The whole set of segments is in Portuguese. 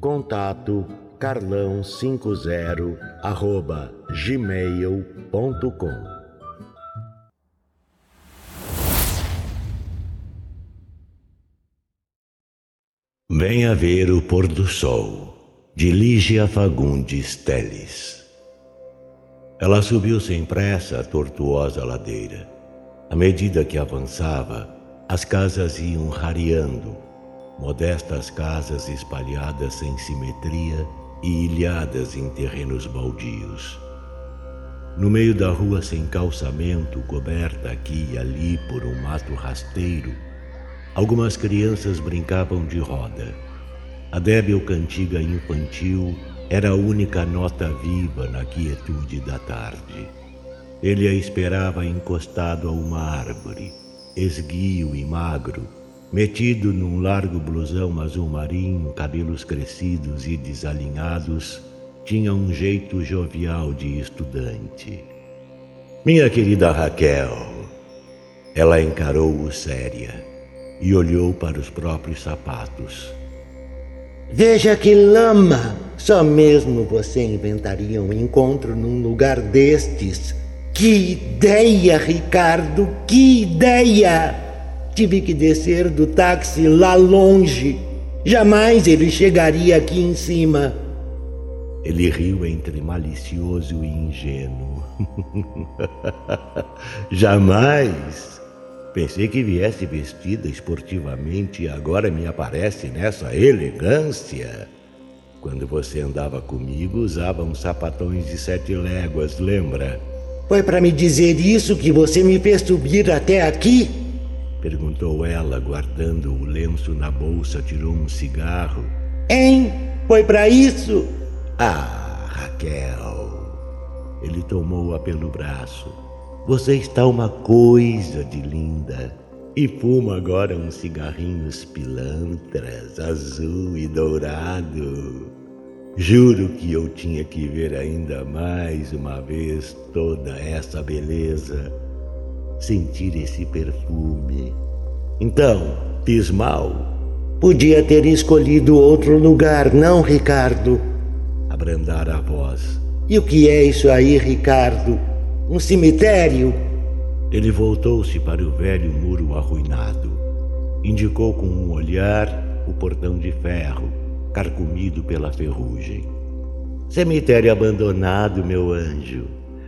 Contato carlão50 arroba gmail.com Venha ver o pôr do sol, de Lígia Fagundes Teles. Ela subiu sem pressa a tortuosa ladeira. À medida que avançava, as casas iam rareando modestas casas espalhadas sem simetria e ilhadas em terrenos baldios. No meio da rua sem calçamento, coberta aqui e ali por um mato rasteiro, algumas crianças brincavam de roda. A débil cantiga infantil era a única nota viva na quietude da tarde. Ele a esperava encostado a uma árvore, esguio e magro, Metido num largo blusão azul marinho, cabelos crescidos e desalinhados, tinha um jeito jovial de estudante. Minha querida Raquel, ela encarou-o séria e olhou para os próprios sapatos. Veja que lama! Só mesmo você inventaria um encontro num lugar destes. Que ideia, Ricardo! Que ideia! Tive que descer do táxi lá longe. Jamais ele chegaria aqui em cima. Ele riu entre malicioso e ingênuo. Jamais! Pensei que viesse vestida esportivamente e agora me aparece nessa elegância. Quando você andava comigo, usava uns sapatões de sete léguas, lembra? Foi para me dizer isso que você me fez subir até aqui? Perguntou ela, guardando o lenço na bolsa, tirou um cigarro. Hein? Foi para isso? Ah, Raquel. Ele tomou-a pelo braço. Você está uma coisa de linda. E fuma agora uns cigarrinhos pilantras, azul e dourado. Juro que eu tinha que ver ainda mais uma vez toda essa beleza sentir esse perfume. Então, fiz mal. Podia ter escolhido outro lugar, não, Ricardo? Abrandar a voz. E o que é isso aí, Ricardo? Um cemitério? Ele voltou-se para o velho muro arruinado. Indicou com um olhar o portão de ferro, carcomido pela ferrugem. Cemitério abandonado, meu anjo.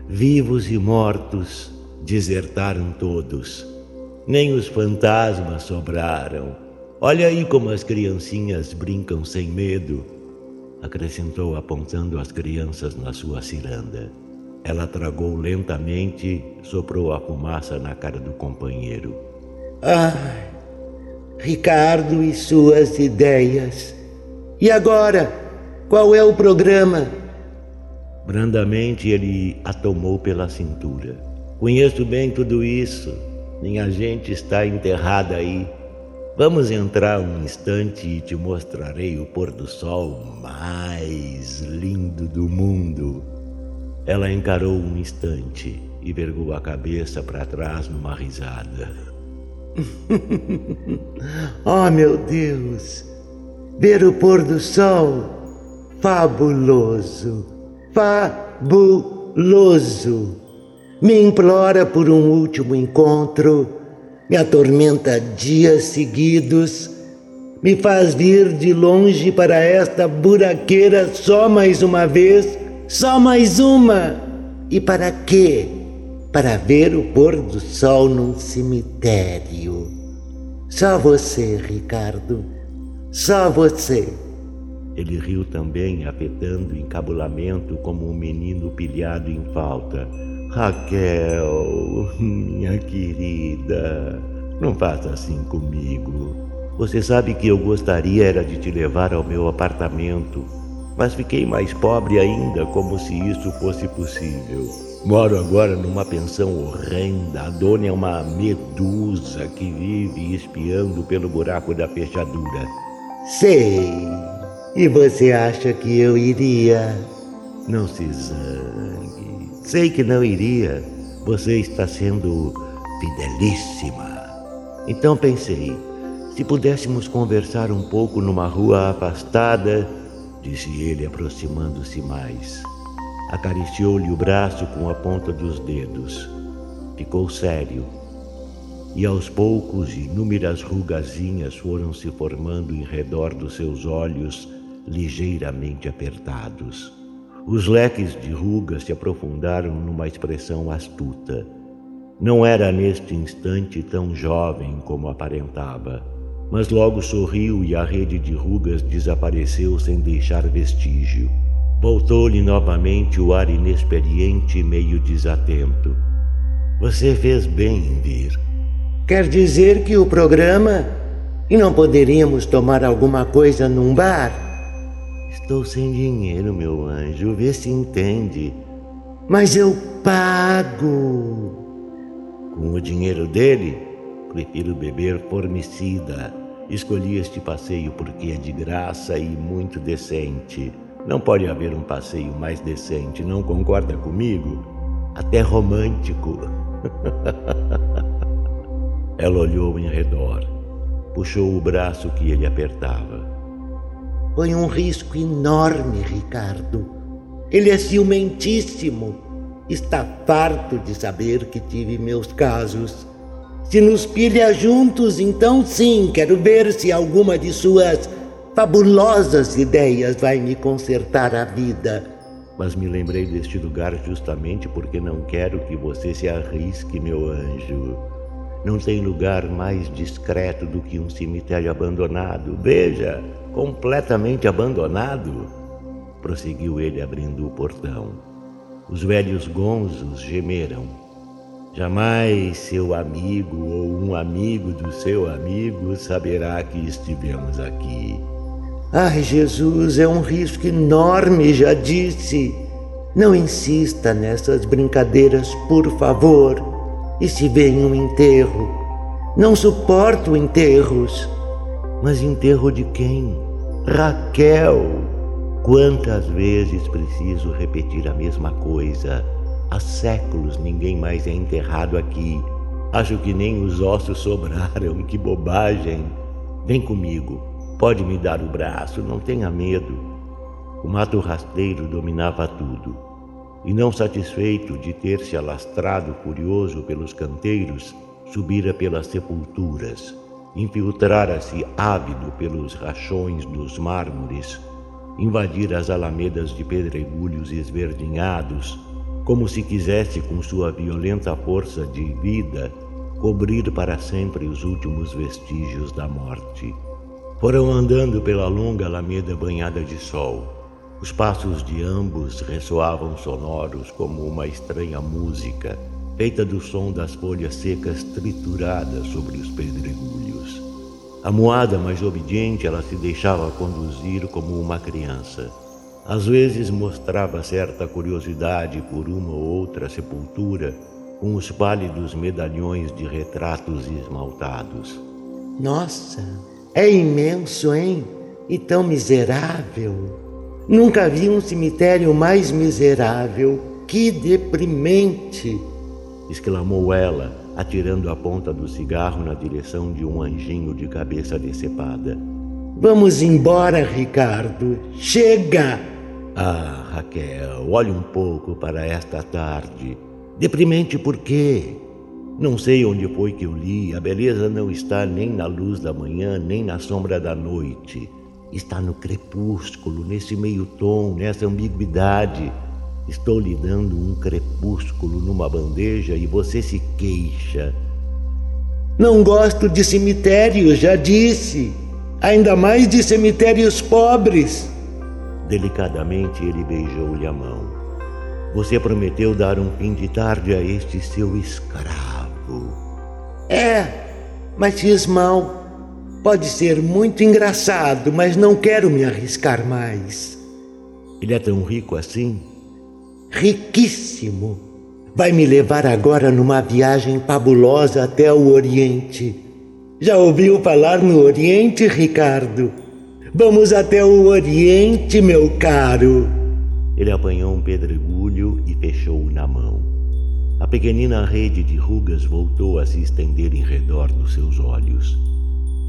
Vivos e mortos Desertaram todos. Nem os fantasmas sobraram. Olha aí como as criancinhas brincam sem medo, acrescentou apontando as crianças na sua ciranda. Ela tragou lentamente, soprou a fumaça na cara do companheiro. Ai, Ricardo e suas ideias. E agora? Qual é o programa? Brandamente ele a tomou pela cintura. Conheço bem tudo isso. Minha gente está enterrada aí. Vamos entrar um instante e te mostrarei o pôr do sol mais lindo do mundo. Ela encarou um instante e vergou a cabeça para trás numa risada. oh, meu Deus! Ver o pôr do sol! Fabuloso! Fabuloso! Me implora por um último encontro, me atormenta dias seguidos, me faz vir de longe para esta buraqueira só mais uma vez, só mais uma. E para quê? para ver o pôr do sol num cemitério. Só você, Ricardo. Só você. Ele riu também, afetando encabulamento como um menino pilhado em falta. Raquel, minha querida, não faça assim comigo. Você sabe que eu gostaria era de te levar ao meu apartamento, mas fiquei mais pobre ainda, como se isso fosse possível. Moro agora numa pensão horrenda. A dona é uma medusa que vive espiando pelo buraco da fechadura. Sei. E você acha que eu iria? Não se zangue. Sei que não iria. Você está sendo fidelíssima. Então pensei, se pudéssemos conversar um pouco numa rua afastada, disse ele aproximando-se mais. Acariciou-lhe o braço com a ponta dos dedos. Ficou sério e aos poucos inúmeras rugazinhas foram se formando em redor dos seus olhos ligeiramente apertados. Os leques de rugas se aprofundaram numa expressão astuta. Não era neste instante tão jovem como aparentava, mas logo sorriu e a rede de rugas desapareceu sem deixar vestígio. Voltou-lhe novamente o ar inexperiente e meio desatento. Você fez bem em vir. Quer dizer que o programa. E não poderíamos tomar alguma coisa num bar? Estou sem dinheiro, meu anjo, vê se entende. Mas eu pago. Com o dinheiro dele, prefiro beber formicida. Escolhi este passeio porque é de graça e muito decente. Não pode haver um passeio mais decente, não concorda comigo? Até romântico. Ela olhou em redor, puxou o braço que ele apertava. Foi um risco enorme, Ricardo. Ele é ciumentíssimo. Está farto de saber que tive meus casos. Se nos pilha juntos, então sim, quero ver se alguma de suas fabulosas ideias vai me consertar a vida. Mas me lembrei deste lugar justamente porque não quero que você se arrisque, meu anjo. Não tem lugar mais discreto do que um cemitério abandonado. Veja, completamente abandonado. Prosseguiu ele abrindo o portão. Os velhos gonzos gemeram. Jamais seu amigo ou um amigo do seu amigo saberá que estivemos aqui. Ai, Jesus, é um risco enorme, já disse. Não insista nessas brincadeiras, por favor. E se vem um enterro? Não suporto enterros. Mas enterro de quem? Raquel! Quantas vezes preciso repetir a mesma coisa? Há séculos ninguém mais é enterrado aqui. Acho que nem os ossos sobraram. Que bobagem! Vem comigo. Pode me dar o braço, não tenha medo. O mato rasteiro dominava tudo e não satisfeito de ter se alastrado furioso pelos canteiros, subira pelas sepulturas, infiltrara-se ávido pelos rachões dos mármores, invadira as alamedas de pedregulhos esverdinhados, como se quisesse com sua violenta força de vida cobrir para sempre os últimos vestígios da morte. Foram andando pela longa alameda banhada de sol os passos de ambos ressoavam sonoros como uma estranha música, feita do som das folhas secas trituradas sobre os pedregulhos. A moada mais obediente, ela se deixava conduzir como uma criança. Às vezes mostrava certa curiosidade por uma ou outra sepultura, com os pálidos medalhões de retratos esmaltados. Nossa, é imenso, hein? E tão miserável. Nunca vi um cemitério mais miserável. Que deprimente! Exclamou ela, atirando a ponta do cigarro na direção de um anjinho de cabeça decepada. Vamos embora, Ricardo. Chega! Ah, Raquel, olhe um pouco para esta tarde. Deprimente por quê? Não sei onde foi que eu li, a beleza não está nem na luz da manhã, nem na sombra da noite está no crepúsculo, nesse meio tom, nessa ambiguidade. Estou lhe dando um crepúsculo numa bandeja e você se queixa. Não gosto de cemitérios, já disse. Ainda mais de cemitérios pobres. Delicadamente ele beijou-lhe a mão. Você prometeu dar um fim de tarde a este seu escravo. É, mas fiz mal. Pode ser muito engraçado, mas não quero me arriscar mais. Ele é tão rico assim? Riquíssimo. Vai me levar agora numa viagem fabulosa até o Oriente. Já ouviu falar no Oriente, Ricardo? Vamos até o Oriente, meu caro. Ele apanhou um pedregulho e fechou-o na mão. A pequenina rede de rugas voltou a se estender em redor dos seus olhos.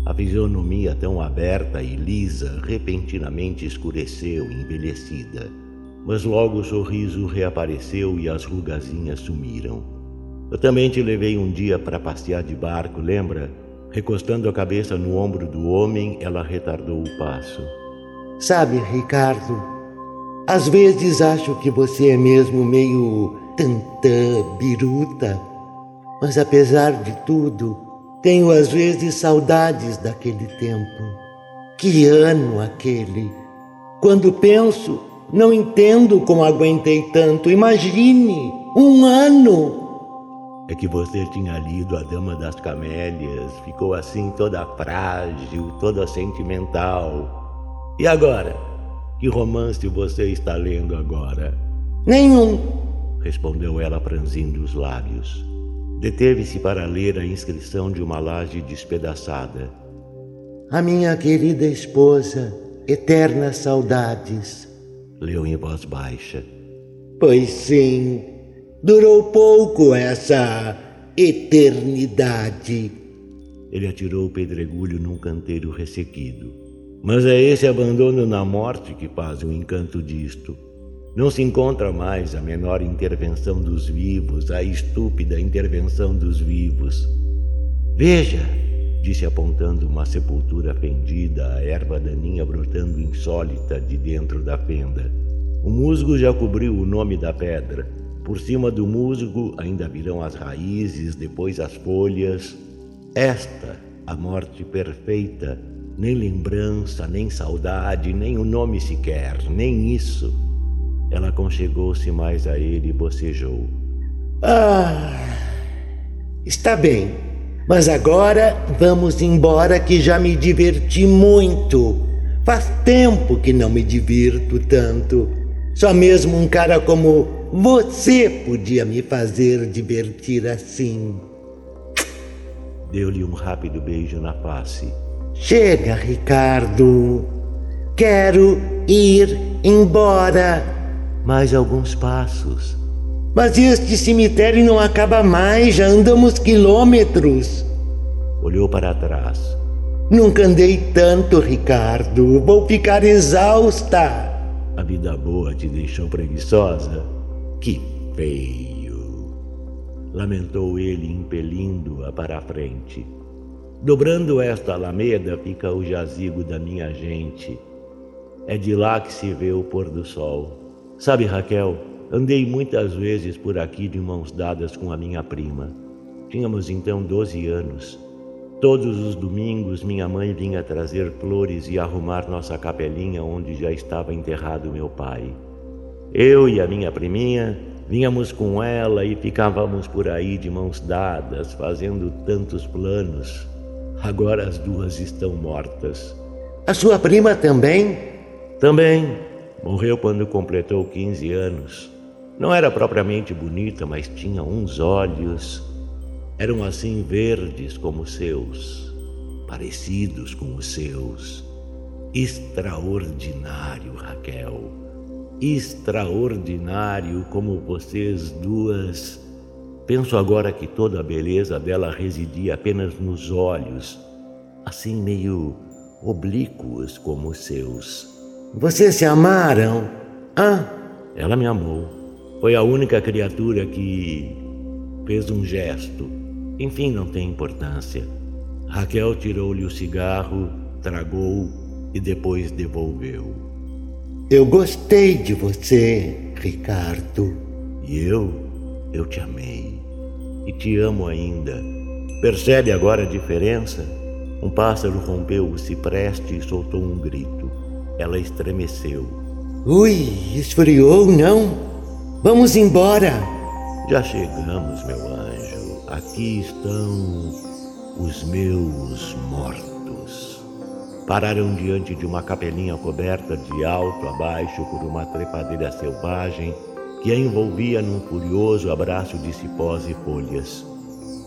A fisionomia tão aberta e lisa repentinamente escureceu, envelhecida. Mas logo o sorriso reapareceu e as rugazinhas sumiram. Eu também te levei um dia para passear de barco, lembra? Recostando a cabeça no ombro do homem, ela retardou o passo. Sabe, Ricardo, às vezes acho que você é mesmo meio tantã, biruta. Mas apesar de tudo, tenho às vezes saudades daquele tempo. Que ano aquele! Quando penso, não entendo como aguentei tanto. Imagine, um ano. É que você tinha lido A Dama das Camélias, ficou assim toda frágil, toda sentimental. E agora? Que romance você está lendo agora? Nenhum, respondeu ela franzindo os lábios. Deteve-se para ler a inscrição de uma laje despedaçada. A minha querida esposa, eternas saudades leu em voz baixa. Pois sim, durou pouco essa eternidade. Ele atirou o pedregulho num canteiro ressequido. Mas é esse abandono na morte que faz o encanto disto. Não se encontra mais a menor intervenção dos vivos, a estúpida intervenção dos vivos. Veja, disse apontando uma sepultura fendida, a erva daninha brotando insólita de dentro da fenda. O musgo já cobriu o nome da pedra. Por cima do musgo ainda virão as raízes, depois as folhas. Esta, a morte perfeita, nem lembrança, nem saudade, nem o nome sequer, nem isso. Ela conchegou-se mais a ele e bocejou. Ah, está bem. Mas agora vamos embora que já me diverti muito. Faz tempo que não me divirto tanto. Só mesmo um cara como você podia me fazer divertir assim. Deu-lhe um rápido beijo na face. Chega, Ricardo. Quero ir embora. Mais alguns passos. Mas este cemitério não acaba mais, já andamos quilômetros. Olhou para trás. Nunca andei tanto, Ricardo. Vou ficar exausta. A vida boa te deixou preguiçosa? Que feio! Lamentou ele, impelindo-a para a frente. Dobrando esta alameda fica o jazigo da minha gente. É de lá que se vê o pôr do sol. Sabe, Raquel, Andei muitas vezes por aqui de mãos dadas com a minha prima. Tínhamos então doze anos. Todos os domingos minha mãe vinha trazer flores e arrumar nossa capelinha onde já estava enterrado meu pai. Eu e a minha priminha vinhamos com ela e ficávamos por aí de mãos dadas, fazendo tantos planos. Agora as duas estão mortas. A sua prima também? Também. Morreu quando completou 15 anos. Não era propriamente bonita, mas tinha uns olhos. Eram assim verdes como os seus, parecidos com os seus. Extraordinário, Raquel. Extraordinário como vocês duas. Penso agora que toda a beleza dela residia apenas nos olhos, assim meio oblíquos como os seus. Vocês se amaram? Ah? Ela me amou. Foi a única criatura que fez um gesto. Enfim, não tem importância. Raquel tirou-lhe o cigarro, tragou e depois devolveu. Eu gostei de você, Ricardo. E eu, eu te amei. E te amo ainda. Percebe agora a diferença? Um pássaro rompeu o cipreste e soltou um grito. Ela estremeceu. Ui, esfriou, não? Vamos embora. Já chegamos, meu anjo. Aqui estão os meus mortos. Pararam diante de uma capelinha coberta de alto a baixo por uma trepadeira selvagem que a envolvia num furioso abraço de cipós e folhas.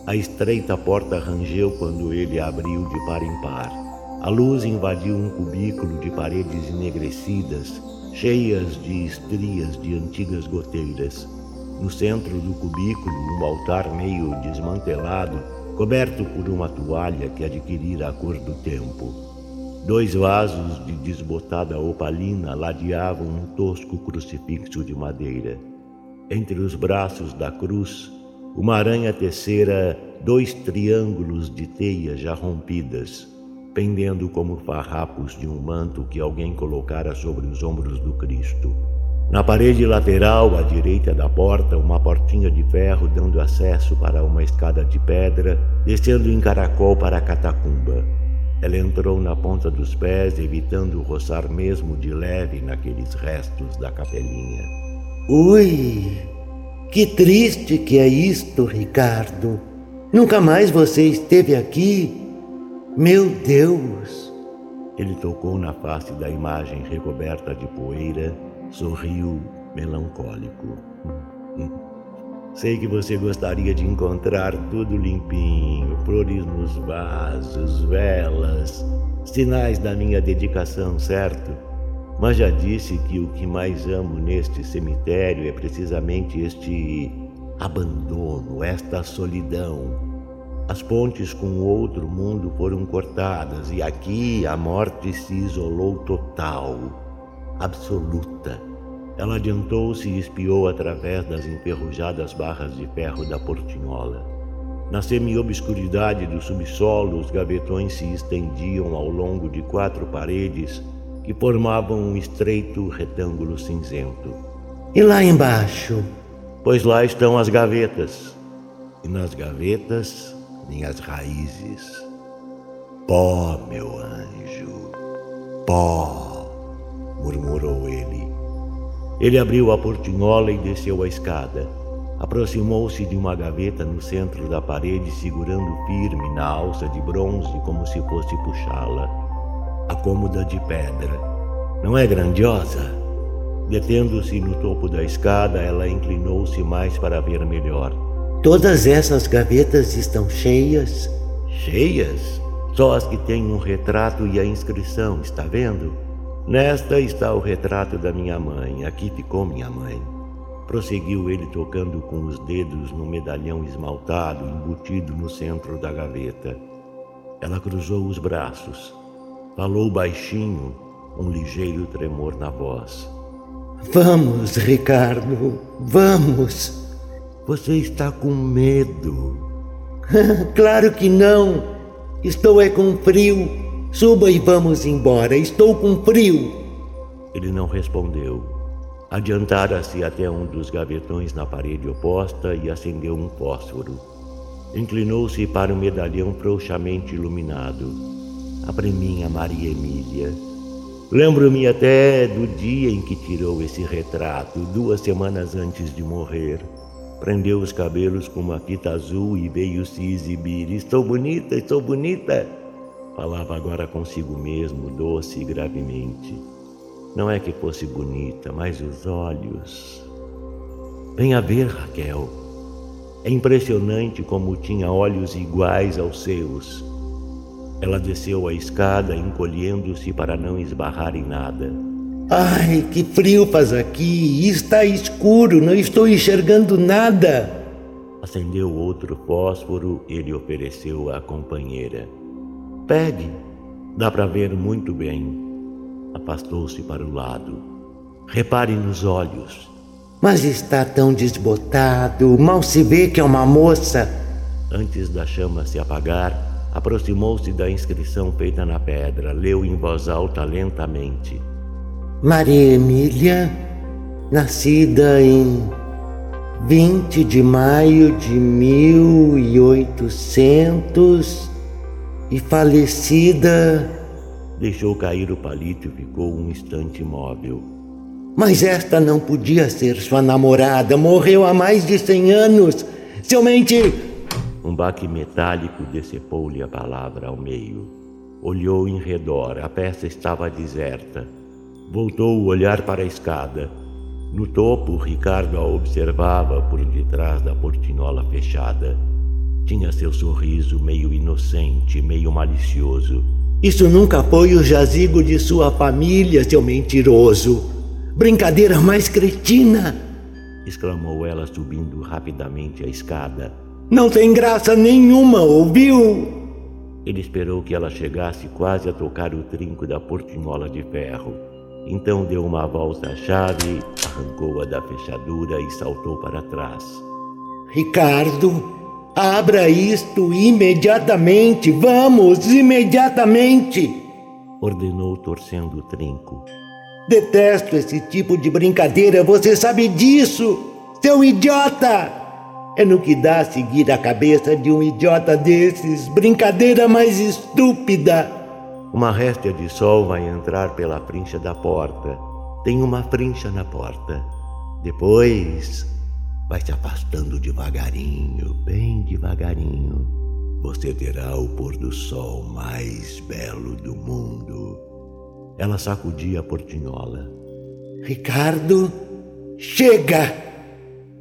A estreita porta rangeu quando ele abriu de par em par. A luz invadiu um cubículo de paredes enegrecidas, cheias de estrias de antigas goteiras. No centro do cubículo, um altar meio desmantelado, coberto por uma toalha que adquirira a cor do tempo. Dois vasos de desbotada opalina ladeavam um tosco crucifixo de madeira. Entre os braços da cruz, uma aranha tecera dois triângulos de teia já rompidas, pendendo como farrapos de um manto que alguém colocara sobre os ombros do Cristo. Na parede lateral, à direita da porta, uma portinha de ferro dando acesso para uma escada de pedra, descendo em caracol para a catacumba. Ela entrou na ponta dos pés, evitando roçar mesmo de leve naqueles restos da capelinha. Ui, que triste que é isto, Ricardo. Nunca mais você esteve aqui. Meu Deus! Ele tocou na face da imagem recoberta de poeira, sorriu melancólico. Sei que você gostaria de encontrar tudo limpinho, flores nos vasos, velas, sinais da minha dedicação, certo? Mas já disse que o que mais amo neste cemitério é precisamente este abandono, esta solidão. As pontes com o outro mundo foram cortadas e aqui a morte se isolou total, absoluta. Ela adiantou-se e espiou através das enferrujadas barras de ferro da portinhola. Na semi-obscuridade do subsolo, os gavetões se estendiam ao longo de quatro paredes que formavam um estreito retângulo cinzento. E lá embaixo? Pois lá estão as gavetas. E nas gavetas, minhas raízes. Pó, meu anjo, pó, murmurou ele. Ele abriu a portinhola e desceu a escada. Aproximou-se de uma gaveta no centro da parede, segurando firme na alça de bronze como se fosse puxá-la. A cômoda de pedra. Não é grandiosa? Detendo-se no topo da escada, ela inclinou-se mais para ver melhor. Todas essas gavetas estão cheias? Cheias? Só as que têm um retrato e a inscrição, está vendo? Nesta está o retrato da minha mãe, aqui ficou minha mãe. Prosseguiu ele tocando com os dedos no medalhão esmaltado embutido no centro da gaveta. Ela cruzou os braços. Falou baixinho, um ligeiro tremor na voz. Vamos, Ricardo, vamos. Você está com medo. claro que não. Estou é com frio. Suba e vamos embora. Estou com frio. Ele não respondeu. Adiantara-se até um dos gavetões na parede oposta e acendeu um fósforo. Inclinou-se para o medalhão frouxamente iluminado. A preminha Maria Emília. Lembro-me até do dia em que tirou esse retrato, duas semanas antes de morrer. Prendeu os cabelos com uma fita azul e veio se exibir. Estou bonita, estou bonita. Falava agora consigo mesmo, doce e gravemente. Não é que fosse bonita, mas os olhos. Venha ver, Raquel. É impressionante como tinha olhos iguais aos seus. Ela desceu a escada, encolhendo-se para não esbarrar em nada. Ai, que frio faz aqui! Está escuro, não estou enxergando nada. Acendeu outro fósforo, ele ofereceu à companheira. Pegue, dá para ver muito bem. Afastou-se para o lado. Repare nos olhos. Mas está tão desbotado, mal se vê que é uma moça. Antes da chama se apagar, aproximou-se da inscrição feita na pedra, leu em voz alta lentamente. Maria Emília, nascida em 20 de maio de 1800 e falecida. Deixou cair o palito e ficou um instante imóvel. Mas esta não podia ser sua namorada. Morreu há mais de cem anos. Seu mente. Um baque metálico decepou-lhe a palavra ao meio. Olhou em redor. A peça estava deserta. Voltou o olhar para a escada. No topo, Ricardo a observava por detrás da portinhola fechada. Tinha seu sorriso meio inocente, meio malicioso. Isso nunca foi o jazigo de sua família, seu mentiroso. Brincadeira mais cretina! exclamou ela subindo rapidamente a escada. Não tem graça nenhuma, ouviu? Ele esperou que ela chegasse quase a tocar o trinco da portinhola de ferro. Então deu uma volta à chave, arrancou-a da fechadura e saltou para trás. Ricardo, abra isto imediatamente! Vamos, imediatamente! Ordenou torcendo o trinco. Detesto esse tipo de brincadeira, você sabe disso, seu idiota! É no que dá seguir a cabeça de um idiota desses, brincadeira mais estúpida! Uma réstia de sol vai entrar pela frincha da porta. Tem uma frincha na porta. Depois vai se afastando devagarinho, bem devagarinho. Você terá o pôr do sol mais belo do mundo. Ela sacudia a portinhola. Ricardo, chega!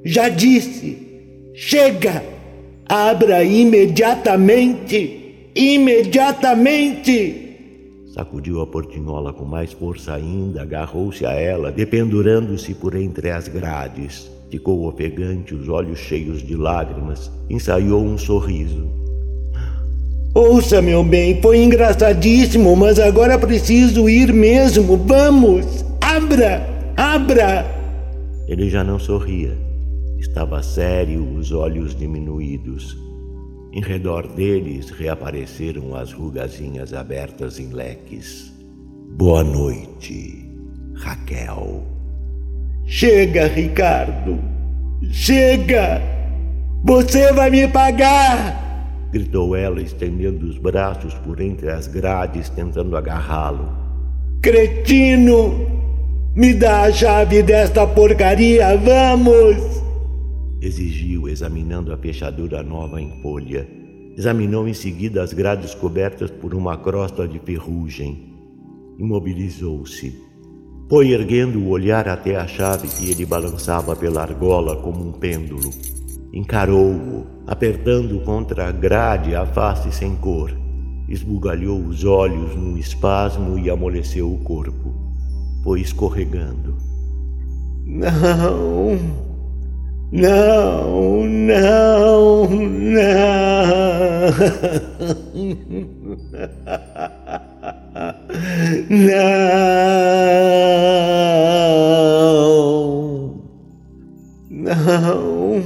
Já disse! Chega! Abra imediatamente! Imediatamente! Sacudiu a portinhola com mais força ainda, agarrou-se a ela, dependurando-se por entre as grades. Ficou ofegante, os olhos cheios de lágrimas, ensaiou um sorriso. Ouça, meu bem, foi engraçadíssimo, mas agora preciso ir mesmo. Vamos! Abra! Abra! Ele já não sorria. Estava sério, os olhos diminuídos. Em redor deles reapareceram as rugazinhas abertas em leques. Boa noite, Raquel. Chega, Ricardo! Chega! Você vai me pagar! gritou ela, estendendo os braços por entre as grades, tentando agarrá-lo. Cretino! Me dá a chave desta porcaria, vamos! Exigiu, examinando a fechadura nova em folha. Examinou em seguida as grades cobertas por uma crosta de ferrugem. Imobilizou-se. Foi erguendo o olhar até a chave que ele balançava pela argola como um pêndulo. Encarou-o, apertando contra a grade a face sem cor. Esbugalhou os olhos num espasmo e amoleceu o corpo. Foi escorregando. Não! Não, não, não. Não. Não.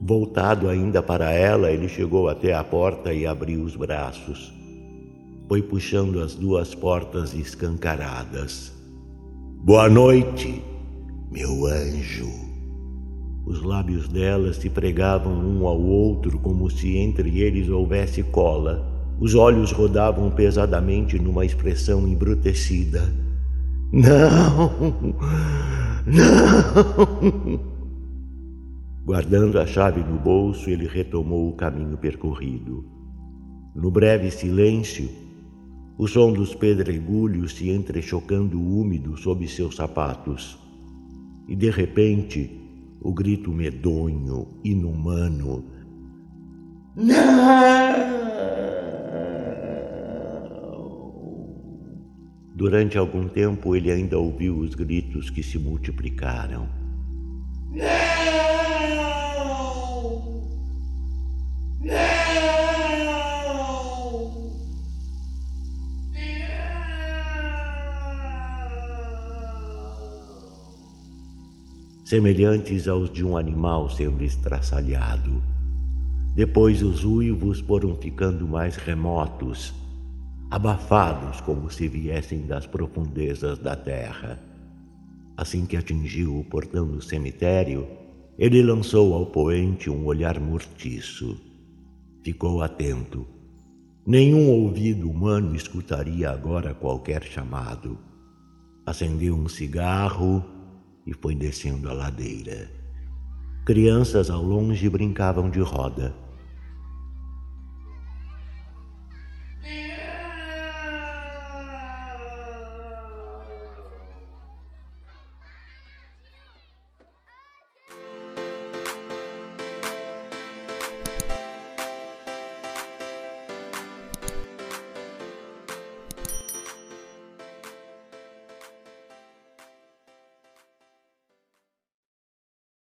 Voltado ainda para ela, ele chegou até a porta e abriu os braços. Foi puxando as duas portas escancaradas. Boa noite, meu anjo. Os lábios dela se pregavam um ao outro como se entre eles houvesse cola. Os olhos rodavam pesadamente numa expressão embrutecida. Não! Não! Guardando a chave no bolso, ele retomou o caminho percorrido. No breve silêncio, o som dos pedregulhos se entrechocando úmido sob seus sapatos. E de repente, o grito medonho, inumano. Não! Durante algum tempo ele ainda ouviu os gritos que se multiplicaram. Semelhantes aos de um animal sendo estraçalhado. Depois os uivos foram ficando mais remotos, abafados como se viessem das profundezas da terra. Assim que atingiu o portão do cemitério, ele lançou ao poente um olhar mortiço. Ficou atento. Nenhum ouvido humano escutaria agora qualquer chamado. Acendeu um cigarro e foi descendo a ladeira. Crianças ao longe brincavam de roda.